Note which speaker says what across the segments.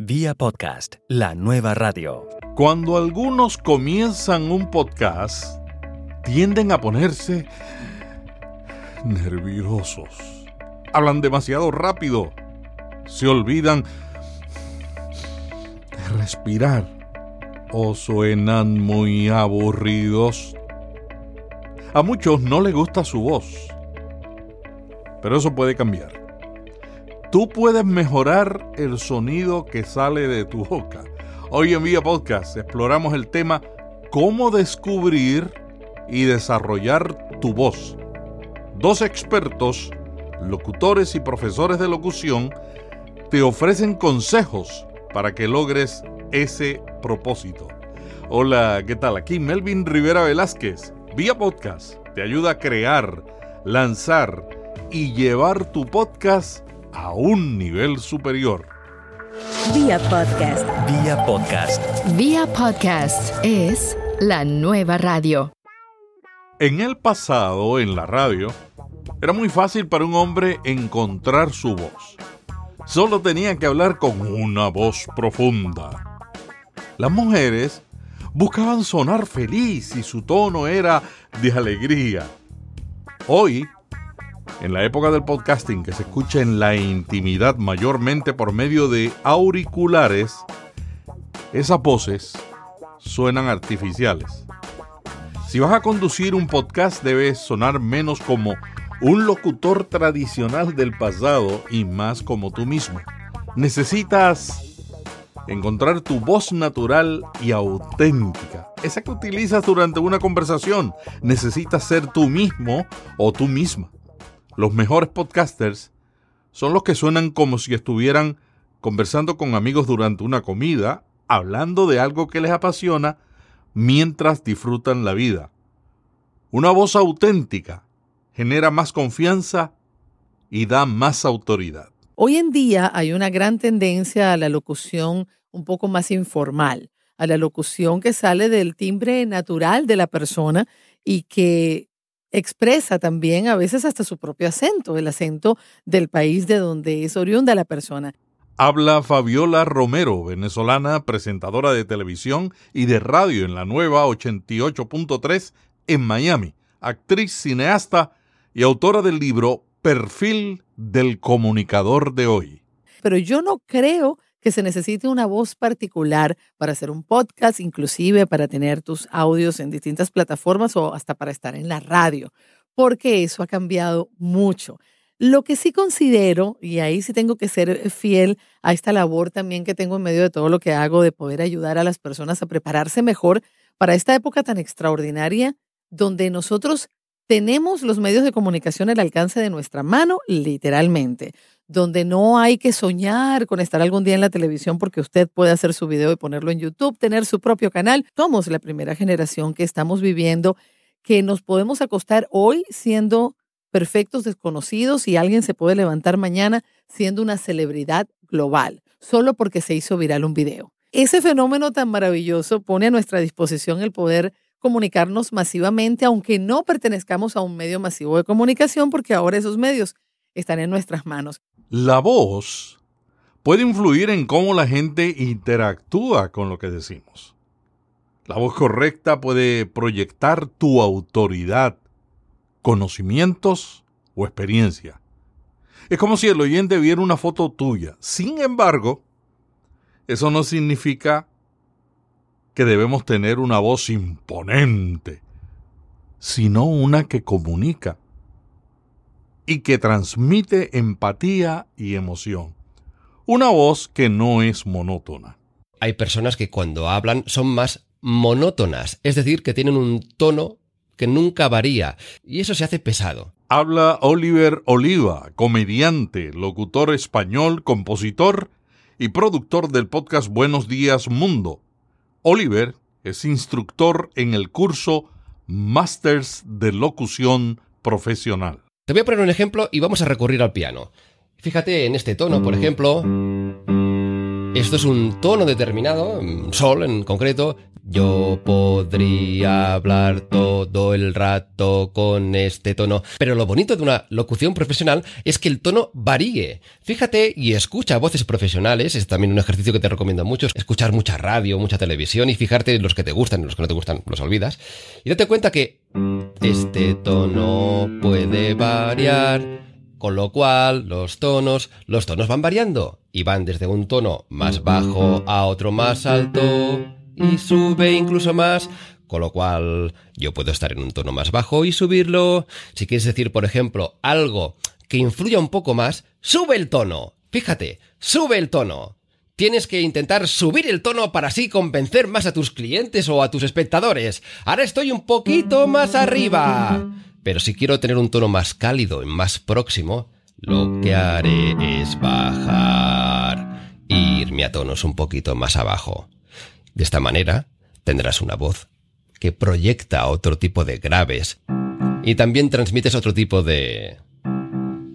Speaker 1: Vía podcast, la nueva radio.
Speaker 2: Cuando algunos comienzan un podcast, tienden a ponerse nerviosos. Hablan demasiado rápido. Se olvidan de respirar. O suenan muy aburridos. A muchos no les gusta su voz. Pero eso puede cambiar. Tú puedes mejorar el sonido que sale de tu boca. Hoy en Vía Podcast exploramos el tema cómo descubrir y desarrollar tu voz. Dos expertos, locutores y profesores de locución, te ofrecen consejos para que logres ese propósito. Hola, ¿qué tal? Aquí Melvin Rivera Velázquez. Vía Podcast te ayuda a crear, lanzar y llevar tu podcast a un nivel superior.
Speaker 3: Vía podcast.
Speaker 1: Vía podcast.
Speaker 3: Vía podcast es la nueva radio.
Speaker 2: En el pasado, en la radio, era muy fácil para un hombre encontrar su voz. Solo tenía que hablar con una voz profunda. Las mujeres buscaban sonar feliz y su tono era de alegría. Hoy, en la época del podcasting que se escucha en la intimidad mayormente por medio de auriculares, esas voces suenan artificiales. Si vas a conducir un podcast debes sonar menos como un locutor tradicional del pasado y más como tú mismo. Necesitas encontrar tu voz natural y auténtica, esa que utilizas durante una conversación. Necesitas ser tú mismo o tú misma. Los mejores podcasters son los que suenan como si estuvieran conversando con amigos durante una comida, hablando de algo que les apasiona mientras disfrutan la vida. Una voz auténtica genera más confianza y da más autoridad.
Speaker 4: Hoy en día hay una gran tendencia a la locución un poco más informal, a la locución que sale del timbre natural de la persona y que expresa también a veces hasta su propio acento, el acento del país de donde es oriunda la persona.
Speaker 2: Habla Fabiola Romero, venezolana, presentadora de televisión y de radio en la nueva 88.3 en Miami, actriz, cineasta y autora del libro Perfil del comunicador de hoy.
Speaker 4: Pero yo no creo que se necesite una voz particular para hacer un podcast, inclusive para tener tus audios en distintas plataformas o hasta para estar en la radio, porque eso ha cambiado mucho. Lo que sí considero, y ahí sí tengo que ser fiel a esta labor también que tengo en medio de todo lo que hago de poder ayudar a las personas a prepararse mejor para esta época tan extraordinaria donde nosotros tenemos los medios de comunicación al alcance de nuestra mano, literalmente donde no hay que soñar con estar algún día en la televisión porque usted puede hacer su video y ponerlo en YouTube, tener su propio canal. Somos la primera generación que estamos viviendo que nos podemos acostar hoy siendo perfectos desconocidos y alguien se puede levantar mañana siendo una celebridad global, solo porque se hizo viral un video. Ese fenómeno tan maravilloso pone a nuestra disposición el poder comunicarnos masivamente, aunque no pertenezcamos a un medio masivo de comunicación, porque ahora esos medios están en nuestras manos.
Speaker 2: La voz puede influir en cómo la gente interactúa con lo que decimos. La voz correcta puede proyectar tu autoridad, conocimientos o experiencia. Es como si el oyente viera una foto tuya. Sin embargo, eso no significa que debemos tener una voz imponente, sino una que comunica y que transmite empatía y emoción. Una voz que no es monótona.
Speaker 5: Hay personas que cuando hablan son más monótonas, es decir, que tienen un tono que nunca varía, y eso se hace pesado.
Speaker 2: Habla Oliver Oliva, comediante, locutor español, compositor y productor del podcast Buenos Días Mundo. Oliver es instructor en el curso Masters de Locución Profesional.
Speaker 5: Te voy a poner un ejemplo y vamos a recurrir al piano. Fíjate en este tono, por ejemplo. Esto es un tono determinado, sol en concreto, Yo podría hablar todo el rato con este tono. Pero lo bonito de una locución profesional es que el tono varíe. Fíjate y escucha voces profesionales. Es también un ejercicio que te recomiendo mucho. Escuchar mucha radio, mucha televisión y fijarte en los que te gustan y los que no te gustan, los olvidas. Y date cuenta que este tono puede variar. Con lo cual, los tonos, los tonos van variando y van desde un tono más bajo a otro más alto y sube incluso más. Con lo cual, yo puedo estar en un tono más bajo y subirlo. Si quieres decir, por ejemplo, algo que influya un poco más, sube el tono. Fíjate, sube el tono. Tienes que intentar subir el tono para así convencer más a tus clientes o a tus espectadores. Ahora estoy un poquito más arriba. Pero si quiero tener un tono más cálido y más próximo, lo que haré es bajar e irme a tonos un poquito más abajo. De esta manera tendrás una voz que proyecta otro tipo de graves y también transmites otro tipo de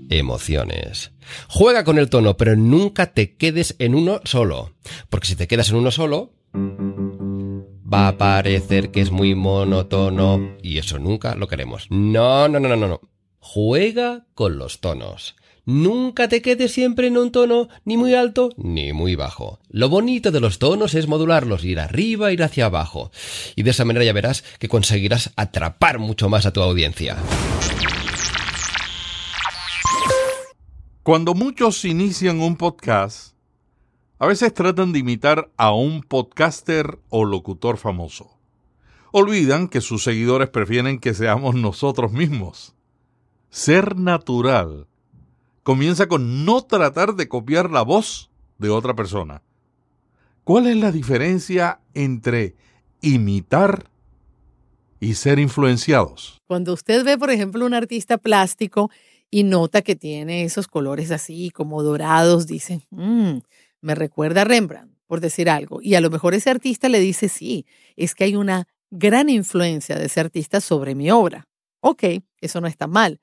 Speaker 5: emociones. Juega con el tono, pero nunca te quedes en uno solo, porque si te quedas en uno solo, va a parecer que es muy monótono y eso nunca lo queremos. No, no, no, no, no. Juega con los tonos. Nunca te quedes siempre en un tono ni muy alto ni muy bajo. Lo bonito de los tonos es modularlos, ir arriba, ir hacia abajo. Y de esa manera ya verás que conseguirás atrapar mucho más a tu audiencia.
Speaker 2: Cuando muchos inician un podcast, a veces tratan de imitar a un podcaster o locutor famoso. Olvidan que sus seguidores prefieren que seamos nosotros mismos. Ser natural comienza con no tratar de copiar la voz de otra persona. ¿Cuál es la diferencia entre imitar y ser influenciados?
Speaker 4: Cuando usted ve, por ejemplo, un artista plástico y nota que tiene esos colores así como dorados, dice, mmm, me recuerda a Rembrandt, por decir algo. Y a lo mejor ese artista le dice, sí, es que hay una gran influencia de ese artista sobre mi obra. Ok, eso no está mal.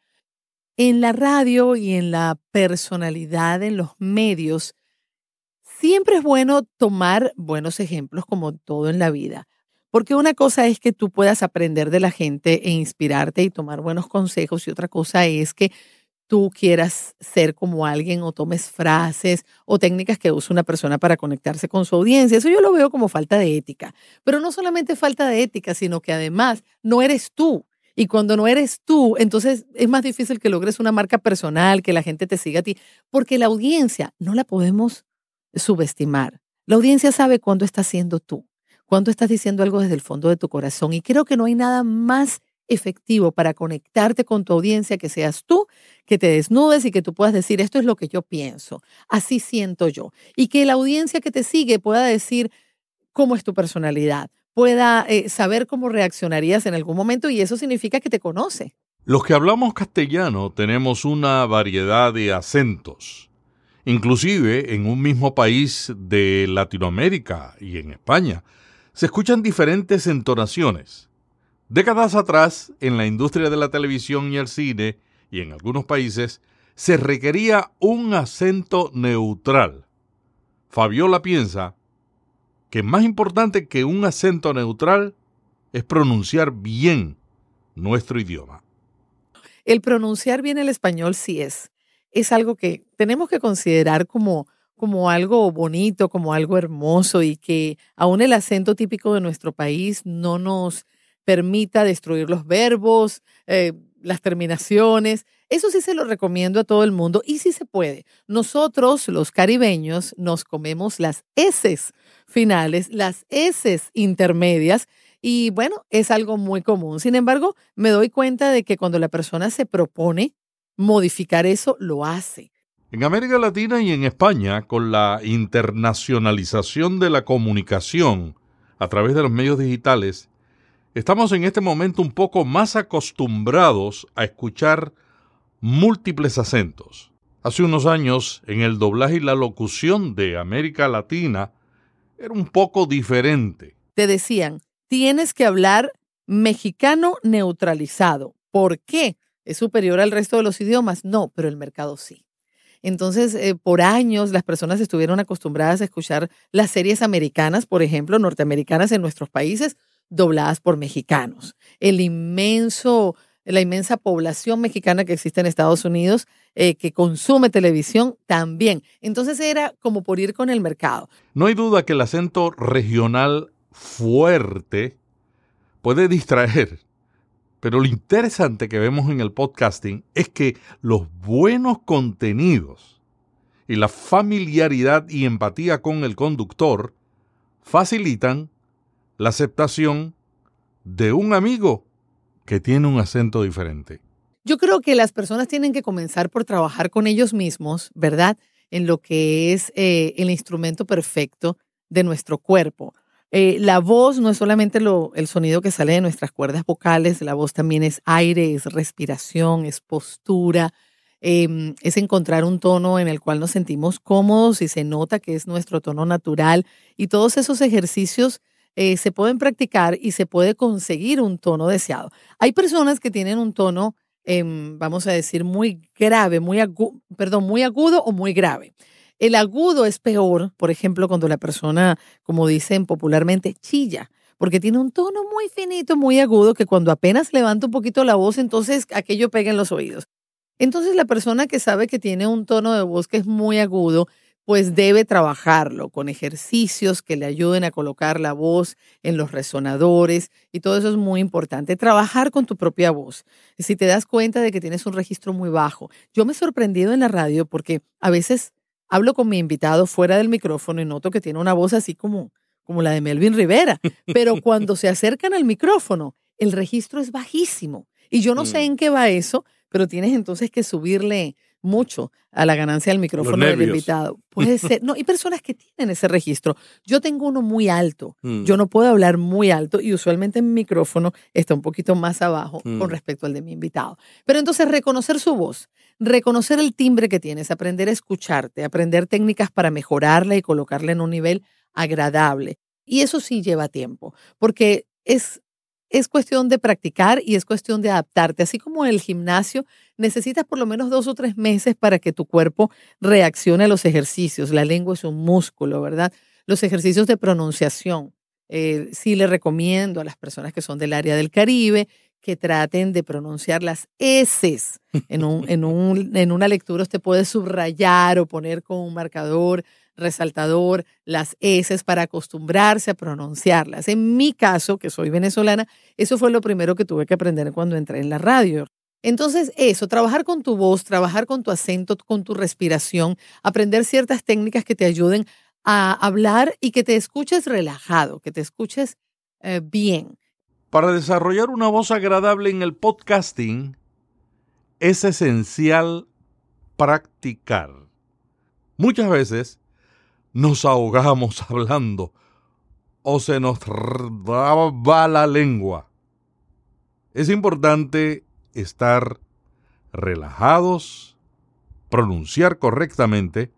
Speaker 4: En la radio y en la personalidad, en los medios, siempre es bueno tomar buenos ejemplos como todo en la vida. Porque una cosa es que tú puedas aprender de la gente e inspirarte y tomar buenos consejos y otra cosa es que tú quieras ser como alguien o tomes frases o técnicas que usa una persona para conectarse con su audiencia. Eso yo lo veo como falta de ética. Pero no solamente falta de ética, sino que además no eres tú. Y cuando no eres tú, entonces es más difícil que logres una marca personal, que la gente te siga a ti, porque la audiencia no la podemos subestimar. La audiencia sabe cuándo estás siendo tú, cuándo estás diciendo algo desde el fondo de tu corazón. Y creo que no hay nada más efectivo para conectarte con tu audiencia que seas tú, que te desnudes y que tú puedas decir, esto es lo que yo pienso, así siento yo. Y que la audiencia que te sigue pueda decir cómo es tu personalidad, pueda eh, saber cómo reaccionarías en algún momento y eso significa que te conoce.
Speaker 2: Los que hablamos castellano tenemos una variedad de acentos. Inclusive en un mismo país de Latinoamérica y en España se escuchan diferentes entonaciones. Décadas atrás, en la industria de la televisión y el cine, y en algunos países, se requería un acento neutral. Fabiola piensa que más importante que un acento neutral es pronunciar bien nuestro idioma.
Speaker 4: El pronunciar bien el español sí es. Es algo que tenemos que considerar como, como algo bonito, como algo hermoso y que aún el acento típico de nuestro país no nos permita destruir los verbos, eh, las terminaciones. Eso sí se lo recomiendo a todo el mundo y sí se puede. Nosotros, los caribeños, nos comemos las S finales, las S intermedias y bueno, es algo muy común. Sin embargo, me doy cuenta de que cuando la persona se propone modificar eso, lo hace.
Speaker 2: En América Latina y en España, con la internacionalización de la comunicación a través de los medios digitales, Estamos en este momento un poco más acostumbrados a escuchar múltiples acentos. Hace unos años, en el doblaje y la locución de América Latina, era un poco diferente.
Speaker 4: Te decían, tienes que hablar mexicano neutralizado. ¿Por qué? ¿Es superior al resto de los idiomas? No, pero el mercado sí. Entonces, eh, por años las personas estuvieron acostumbradas a escuchar las series americanas, por ejemplo, norteamericanas en nuestros países, dobladas por mexicanos. El inmenso, la inmensa población mexicana que existe en Estados Unidos eh, que consume televisión también. Entonces era como por ir con el mercado.
Speaker 2: No hay duda que el acento regional fuerte puede distraer, pero lo interesante que vemos en el podcasting es que los buenos contenidos y la familiaridad y empatía con el conductor facilitan la aceptación de un amigo que tiene un acento diferente.
Speaker 4: Yo creo que las personas tienen que comenzar por trabajar con ellos mismos, ¿verdad? En lo que es eh, el instrumento perfecto de nuestro cuerpo. Eh, la voz no es solamente lo, el sonido que sale de nuestras cuerdas vocales, la voz también es aire, es respiración, es postura, em, es encontrar un tono en el cual nos sentimos cómodos y se nota que es nuestro tono natural. Y todos esos ejercicios eh, se pueden practicar y se puede conseguir un tono deseado. Hay personas que tienen un tono, em, vamos a decir, muy grave, muy agudo, perdón, muy agudo o muy grave. El agudo es peor, por ejemplo, cuando la persona, como dicen popularmente, chilla, porque tiene un tono muy finito, muy agudo, que cuando apenas levanta un poquito la voz, entonces aquello pega en los oídos. Entonces la persona que sabe que tiene un tono de voz que es muy agudo, pues debe trabajarlo con ejercicios que le ayuden a colocar la voz en los resonadores y todo eso es muy importante. Trabajar con tu propia voz. Si te das cuenta de que tienes un registro muy bajo. Yo me he sorprendido en la radio porque a veces hablo con mi invitado fuera del micrófono y noto que tiene una voz así como, como la de Melvin Rivera, pero cuando se acercan al micrófono, el registro es bajísimo. Y yo no sé
Speaker 2: Mm.
Speaker 4: en qué va eso, pero tienes entonces que subirle mucho a la ganancia del micrófono del invitado. Puede ser, no, hay personas que tienen ese registro. Yo tengo uno muy alto.
Speaker 2: Mm.
Speaker 4: Yo no puedo hablar muy alto y usualmente mi micrófono está un poquito más abajo
Speaker 2: Mm.
Speaker 4: con respecto al de mi invitado. Pero entonces reconocer su voz, reconocer el timbre que tienes, aprender a escucharte, aprender técnicas para mejorarla y colocarla en un nivel agradable. Y eso sí lleva tiempo, porque es, es cuestión de practicar y es cuestión de adaptarte. Así como en el gimnasio, necesitas por lo menos dos o tres meses para que tu cuerpo reaccione a los ejercicios. La lengua es un músculo, ¿verdad? Los ejercicios de pronunciación. Eh, sí le recomiendo a las personas que son del área del Caribe que traten de pronunciar las S. En, en una lectura usted puede subrayar o poner con un marcador resaltador las S para acostumbrarse a pronunciarlas. En mi caso, que soy venezolana, eso fue lo primero que tuve que aprender cuando entré en la radio. Entonces, eso, trabajar con tu voz, trabajar con tu acento, con tu respiración, aprender ciertas técnicas que te ayuden a hablar y que te escuches relajado, que te escuches eh, bien.
Speaker 2: Para desarrollar una voz agradable en el podcasting es esencial practicar. Muchas veces nos ahogamos hablando o se nos va la lengua. Es importante estar relajados, pronunciar correctamente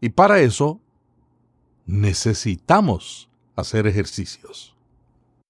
Speaker 2: y para eso necesitamos hacer ejercicios.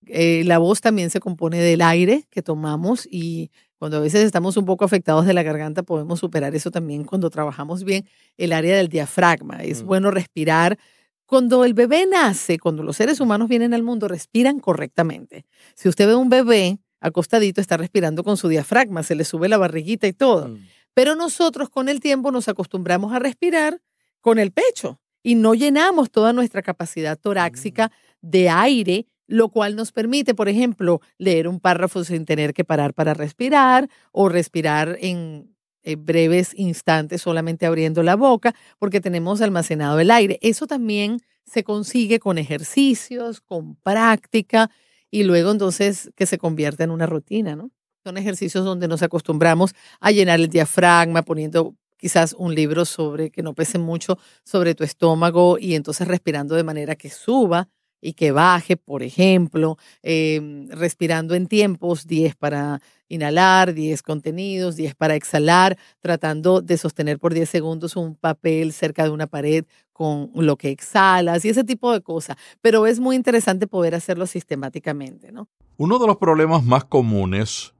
Speaker 4: Eh, la voz también se compone del aire que tomamos y cuando a veces estamos un poco afectados de la garganta podemos superar eso también cuando trabajamos bien el área del diafragma. Es
Speaker 2: Mm.
Speaker 4: bueno respirar. Cuando el bebé nace, cuando los seres humanos vienen al mundo, respiran correctamente. Si usted ve un bebé acostadito, está respirando con su diafragma, se le sube la barriguita y todo. Pero nosotros con el tiempo nos acostumbramos a respirar con el pecho y no llenamos toda nuestra capacidad torácica de aire, lo cual nos permite, por ejemplo, leer un párrafo sin tener que parar para respirar o respirar en, en breves instantes solamente abriendo la boca porque tenemos almacenado el aire. Eso también se consigue con ejercicios, con práctica y luego entonces que se convierta en una rutina, ¿no? Son ejercicios donde nos acostumbramos a llenar el diafragma poniendo quizás un libro sobre que no pese mucho sobre tu estómago y entonces respirando de manera que suba y que baje, por ejemplo, eh, respirando en tiempos, 10 para inhalar, 10 contenidos, 10 para exhalar, tratando de sostener por 10 segundos un papel cerca de una pared con lo que exhalas y ese tipo de cosas. Pero es muy interesante poder hacerlo sistemáticamente, ¿no?
Speaker 2: Uno de los problemas más comunes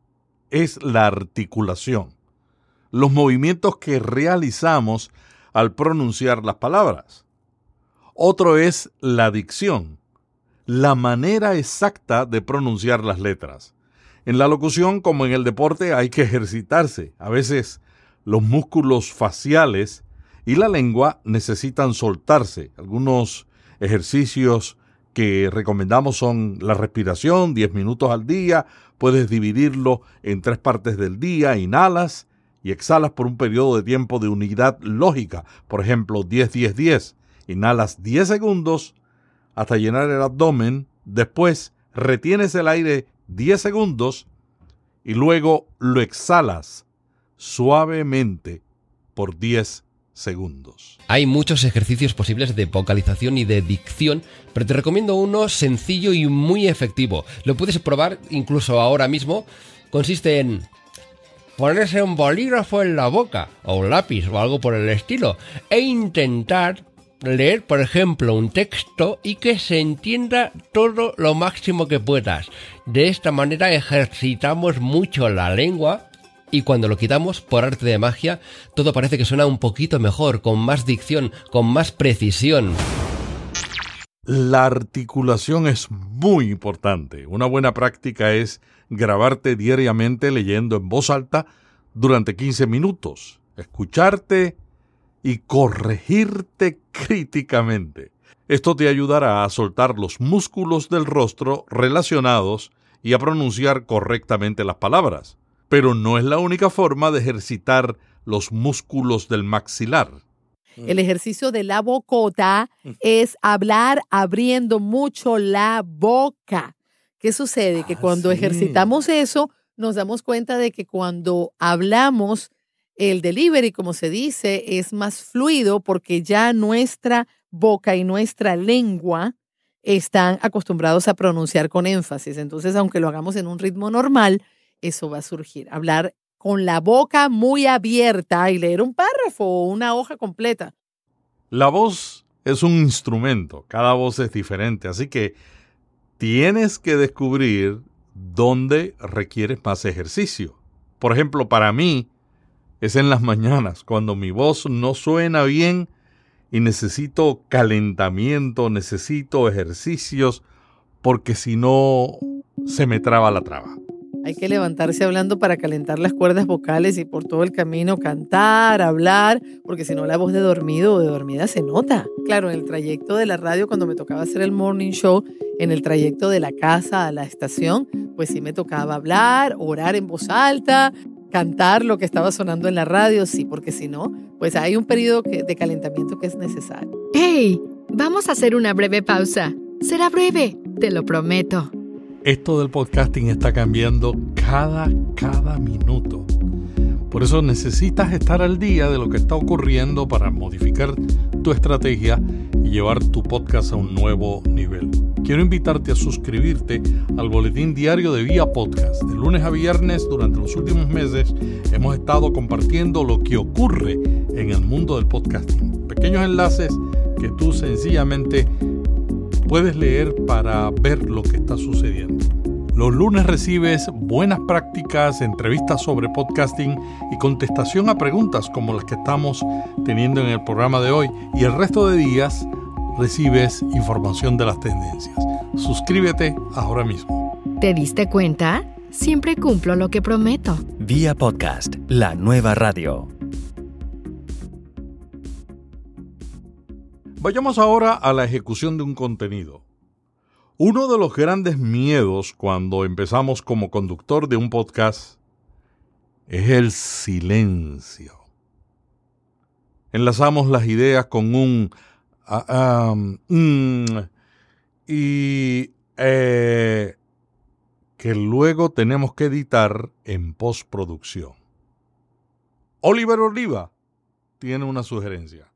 Speaker 2: es la articulación. los movimientos que realizamos al pronunciar las palabras. Otro es la dicción, la manera exacta de pronunciar las letras. En la locución, como en el deporte, hay que ejercitarse. A veces los músculos faciales y la lengua necesitan soltarse. Algunos ejercicios que recomendamos son la respiración, 10 minutos al día, puedes dividirlo en tres partes del día, inhalas y exhalas por un periodo de tiempo de unidad lógica, por ejemplo 10-10-10, inhalas 10 segundos hasta llenar el abdomen, después retienes el aire 10 segundos y luego lo exhalas suavemente por 10 segundos.
Speaker 5: Hay muchos ejercicios posibles de vocalización y de dicción, pero te recomiendo uno sencillo y muy efectivo. Lo puedes probar incluso ahora mismo. Consiste en ponerse un bolígrafo en la boca, o un lápiz, o algo por el estilo, e intentar leer, por ejemplo, un texto y que se entienda todo lo máximo que puedas. De esta manera ejercitamos mucho la lengua y cuando lo quitamos por arte de magia, todo parece que suena un poquito mejor, con más dicción, con más precisión.
Speaker 2: La articulación es muy importante. Una buena práctica es grabarte diariamente leyendo en voz alta durante 15 minutos, escucharte y corregirte críticamente. Esto te ayudará a soltar los músculos del rostro relacionados y a pronunciar correctamente las palabras. Pero no es la única forma de ejercitar los músculos del maxilar.
Speaker 4: El ejercicio de la bocota es hablar abriendo mucho la boca. ¿Qué sucede? Que
Speaker 2: Ah,
Speaker 4: cuando
Speaker 2: sí.
Speaker 4: ejercitamos eso, nos damos cuenta de que cuando hablamos, el delivery, como se dice, es más fluido porque ya nuestra boca y nuestra lengua están acostumbrados a pronunciar con énfasis. Entonces, aunque lo hagamos en un ritmo normal, eso va a surgir. Hablar con la boca muy abierta y leer un párrafo o una hoja completa.
Speaker 2: La voz es un instrumento, cada voz es diferente, así que tienes que descubrir dónde requieres más ejercicio. Por ejemplo, para mí es en las mañanas, cuando mi voz no suena bien y necesito calentamiento, necesito ejercicios, porque si no se me traba la traba.
Speaker 4: Hay que levantarse hablando para calentar las cuerdas vocales y por todo el camino cantar, hablar, porque si no la voz de dormido o de dormida se nota. Claro, en el trayecto de la radio, cuando me tocaba hacer el morning show, en el trayecto de la casa a la estación, pues sí me tocaba hablar, orar en voz alta, cantar lo que estaba sonando en la radio, sí, porque si no, pues hay un periodo que- de calentamiento que es necesario.
Speaker 3: ¡Hey! Vamos a hacer una breve pausa. Será breve, te lo prometo.
Speaker 2: Esto del podcasting está cambiando cada, cada minuto. Por eso necesitas estar al día de lo que está ocurriendo para modificar tu estrategia y llevar tu podcast a un nuevo nivel. Quiero invitarte a suscribirte al boletín diario de Vía Podcast. De lunes a viernes durante los últimos meses hemos estado compartiendo lo que ocurre en el mundo del podcasting. Pequeños enlaces que tú sencillamente puedes leer para ver lo que está sucediendo. Los lunes recibes buenas prácticas, entrevistas sobre podcasting y contestación a preguntas como las que estamos teniendo en el programa de hoy. Y el resto de días recibes información de las tendencias. Suscríbete ahora mismo.
Speaker 3: ¿Te diste cuenta? Siempre cumplo lo que prometo.
Speaker 1: Vía podcast, la nueva radio.
Speaker 2: Vayamos ahora a la ejecución de un contenido. Uno de los grandes miedos cuando empezamos como conductor de un podcast es el silencio. Enlazamos las ideas con un ah, mm, y eh, que luego tenemos que editar en postproducción. Oliver Oliva tiene una sugerencia.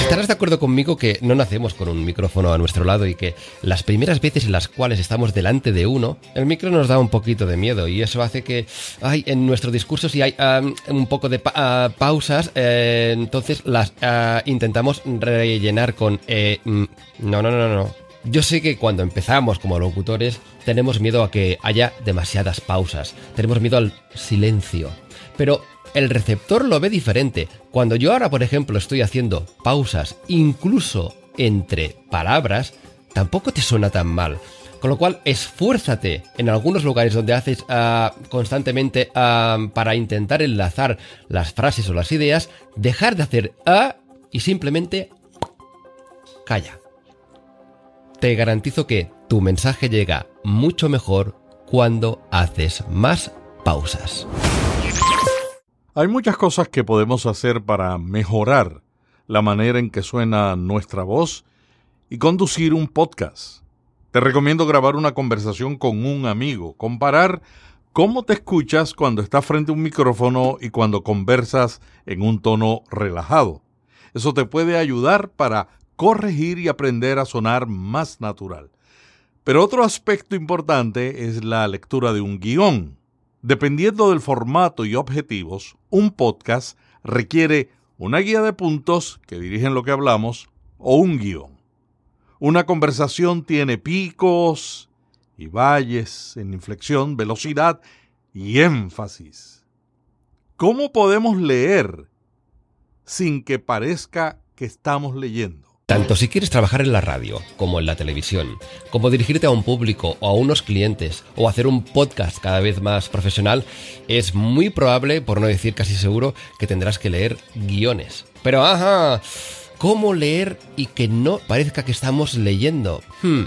Speaker 5: Estarás de acuerdo conmigo que no nacemos con un micrófono a nuestro lado y que las primeras veces en las cuales estamos delante de uno, el micro nos da un poquito de miedo y eso hace que ay, en nuestro discurso si hay am, un poco de pa- ah, pausas, eh, entonces las ah, intentamos rellenar con eh, mm, no, no, no, no. Yo sé que cuando empezamos como locutores tenemos miedo a que haya demasiadas pausas, tenemos miedo al silencio, pero el receptor lo ve diferente. Cuando yo ahora, por ejemplo, estoy haciendo pausas, incluso entre palabras, tampoco te suena tan mal. Con lo cual, esfuérzate en algunos lugares donde haces ah, constantemente ah, para intentar enlazar las frases o las ideas, dejar de hacer a y simplemente calla. Te garantizo que tu mensaje llega mucho mejor cuando haces más pausas.
Speaker 2: Hay muchas cosas que podemos hacer para mejorar la manera en que suena nuestra voz y conducir un podcast. Te recomiendo grabar una conversación con un amigo, comparar cómo te escuchas cuando estás frente a un micrófono y cuando conversas en un tono relajado. Eso te puede ayudar para corregir y aprender a sonar más natural. Pero otro aspecto importante es la lectura de un guion. Dependiendo del formato y objetivos, un podcast requiere una guía de puntos que dirigen lo que hablamos o un guion. Una conversación tiene picos y valles en inflexión, velocidad y énfasis. ¿Cómo podemos leer sin que parezca que estamos leyendo?
Speaker 5: Tanto si quieres trabajar en la radio, como en la televisión, como dirigirte a un público o a unos clientes, o hacer un podcast cada vez más profesional, es muy probable, por no decir casi seguro, que tendrás que leer guiones. Pero ajá, cómo leer y que no parezca que estamos leyendo. Hmm.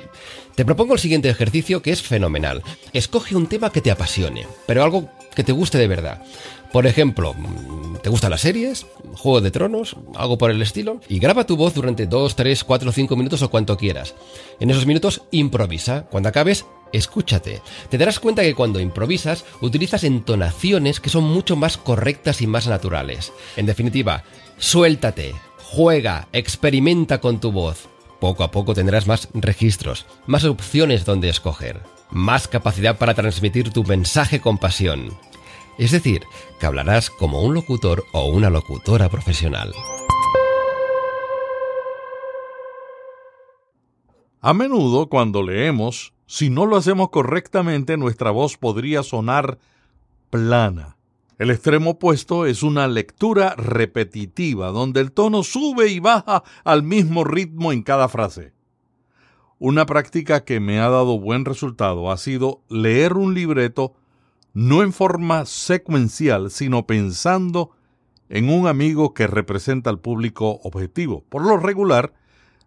Speaker 5: Te propongo el siguiente ejercicio que es fenomenal. Escoge un tema que te apasione, pero algo que te guste de verdad. Por ejemplo, ¿te gustan las series? ¿Juego de Tronos? ¿Algo por el estilo? Y graba tu voz durante 2, 3, 4, 5 minutos o cuanto quieras. En esos minutos improvisa. Cuando acabes, escúchate. Te darás cuenta que cuando improvisas utilizas entonaciones que son mucho más correctas y más naturales. En definitiva, suéltate, Juega, experimenta con tu voz. Poco a poco tendrás más registros, más opciones donde escoger, más capacidad para transmitir tu mensaje con pasión. Es decir, que hablarás como un locutor o una locutora profesional.
Speaker 2: A menudo, cuando leemos, si no lo hacemos correctamente, nuestra voz podría sonar plana. El extremo opuesto es una lectura repetitiva, donde el tono sube y baja al mismo ritmo en cada frase. Una práctica que me ha dado buen resultado ha sido leer un libreto no en forma secuencial, sino pensando en un amigo que representa al público objetivo. Por lo regular,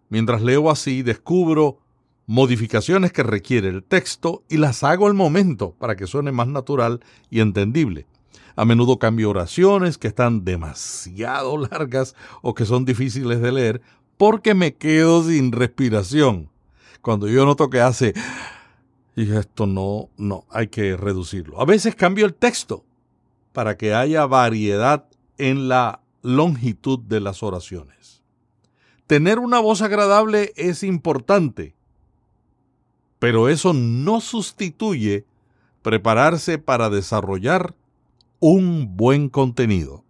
Speaker 2: mientras leo así, descubro modificaciones que requiere el texto y las hago al momento para que suene más natural y entendible. A menudo cambio oraciones que están demasiado largas o que son difíciles de leer porque me quedo sin respiración. Cuando yo noto que hace y esto no, no, hay que reducirlo. A veces cambio el texto para que haya variedad en la longitud de las oraciones. Tener una voz agradable es importante, pero eso no sustituye prepararse para desarrollar un buen contenido.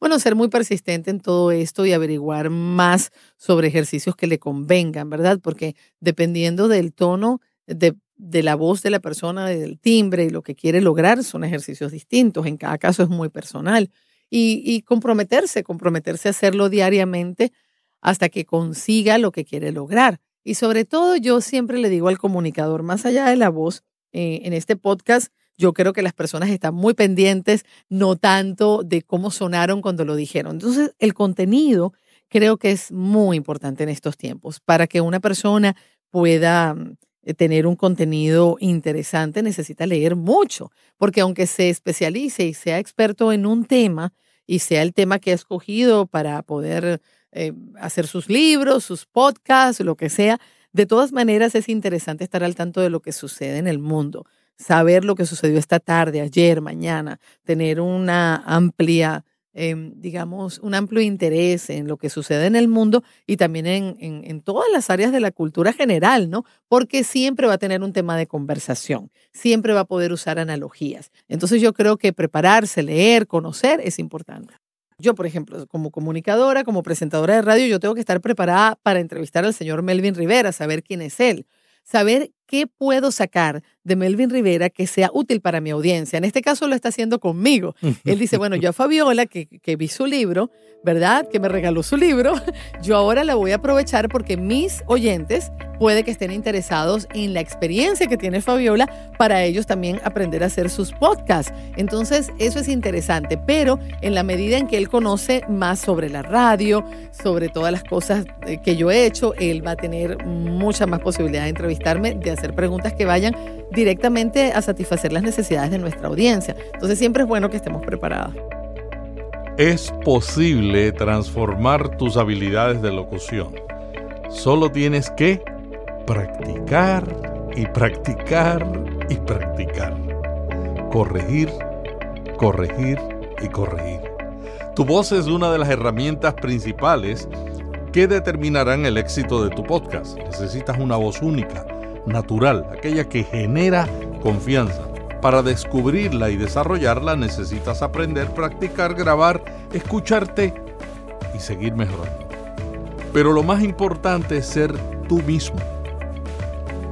Speaker 4: Bueno, ser muy persistente en todo esto y averiguar más sobre ejercicios que le convengan, ¿verdad? Porque dependiendo del tono de, la voz de la persona, del timbre y lo que quiere lograr, son ejercicios distintos. En cada caso es muy personal. Y, comprometerse, comprometerse a hacerlo diariamente hasta que consiga lo que quiere lograr. Y sobre todo, yo siempre le digo al comunicador, más allá de la voz, eh, en este podcast, yo creo que las personas están muy pendientes, no tanto de cómo sonaron cuando lo dijeron. Entonces, el contenido creo que es muy importante en estos tiempos. Para que una persona pueda mm, tener un contenido interesante, necesita leer mucho, porque aunque se especialice y sea experto en un tema y sea el tema que ha escogido para poder eh, hacer sus libros, sus podcasts, lo que sea, de todas maneras es interesante estar al tanto de lo que sucede en el mundo saber lo que sucedió esta tarde, ayer, mañana, tener una amplia, em, digamos, un amplio interés en lo que sucede en el mundo y también en, en, todas las áreas de la cultura general, ¿no? Porque siempre va a tener un tema de conversación, siempre va a poder usar analogías. Entonces yo creo que prepararse, leer, conocer es importante. Yo, por ejemplo, como comunicadora, como presentadora de radio, yo tengo que estar preparada para entrevistar al señor Melvin Rivera, saber quién es él, saber ¿qué puedo sacar de Melvin Rivera que sea útil para mi audiencia? En este caso lo está haciendo conmigo. Él dice, bueno, yo a Fabiola, que, que vi su libro, ¿verdad? Que me regaló su libro, yo ahora la voy a aprovechar porque mis oyentes puede que estén interesados en la experiencia que tiene Fabiola para ellos también aprender a hacer sus podcasts. Entonces, eso es interesante, pero en la medida en que él conoce más sobre la radio, sobre todas las cosas eh, que yo he hecho, él va a tener mucha más posibilidad de entrevistarme, de hacer preguntas que vayan directamente a satisfacer las necesidades de nuestra audiencia. Entonces, siempre es bueno que estemos preparados.
Speaker 2: Es posible transformar tus habilidades de locución. Solo tienes que practicar y practicar y practicar. Corregir, corregir y corregir. Tu voz es una de las herramientas principales que determinarán el éxito de tu podcast. Necesitas una voz única, natural, aquella que genera confianza. Para descubrirla y desarrollarla necesitas aprender, practicar, grabar, escucharte y seguir mejorando. Pero lo más importante es ser tú mismo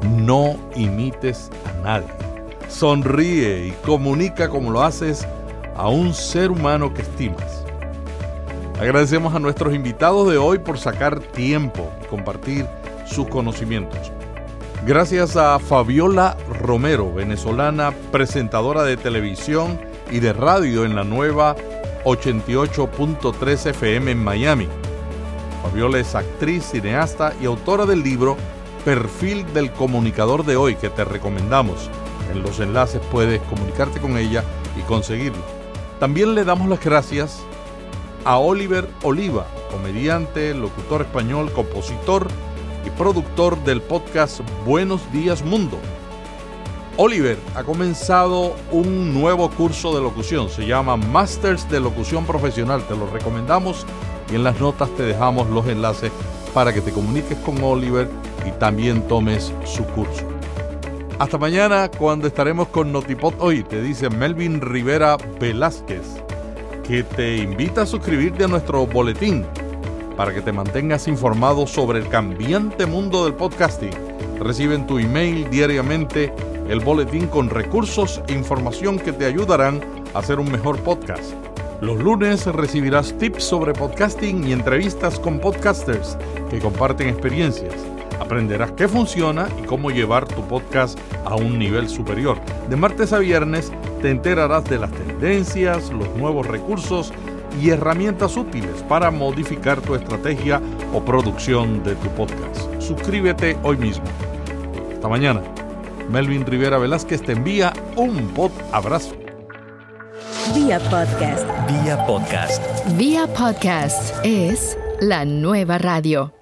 Speaker 2: no imites a nadie. Sonríe y comunica como lo haces a un ser humano que estimas. Agradecemos a nuestros invitados de hoy por sacar tiempo y compartir sus conocimientos. Gracias a Fabiola Romero, venezolana, presentadora de televisión y de radio en la nueva 88.3 FM en Miami. Fabiola es actriz, cineasta y autora del libro perfil del comunicador de hoy que te recomendamos. En los enlaces puedes comunicarte con ella y conseguirlo. También le damos las gracias a Oliver Oliva, comediante, locutor español, compositor y productor del podcast Buenos Días Mundo. Oliver ha comenzado un nuevo curso de locución, se llama Masters de Locución Profesional, te lo recomendamos y en las notas te dejamos los enlaces para que te comuniques con Oliver y también tomes su curso. Hasta mañana cuando estaremos con Notipod hoy, te dice Melvin Rivera Velázquez, que te invita a suscribirte a nuestro boletín para que te mantengas informado sobre el cambiante mundo del podcasting. Recibe en tu email diariamente el boletín con recursos e información que te ayudarán a hacer un mejor podcast. Los lunes recibirás tips sobre podcasting y entrevistas con podcasters que comparten experiencias. Aprenderás qué funciona y cómo llevar tu podcast a un nivel superior. De martes a viernes te enterarás de las tendencias, los nuevos recursos y herramientas útiles para modificar tu estrategia o producción de tu podcast. Suscríbete hoy mismo. Hasta mañana. Melvin Rivera Velázquez te envía un pod abrazo.
Speaker 1: Vía podcast. Vía podcast.
Speaker 3: Vía podcast es la nueva radio.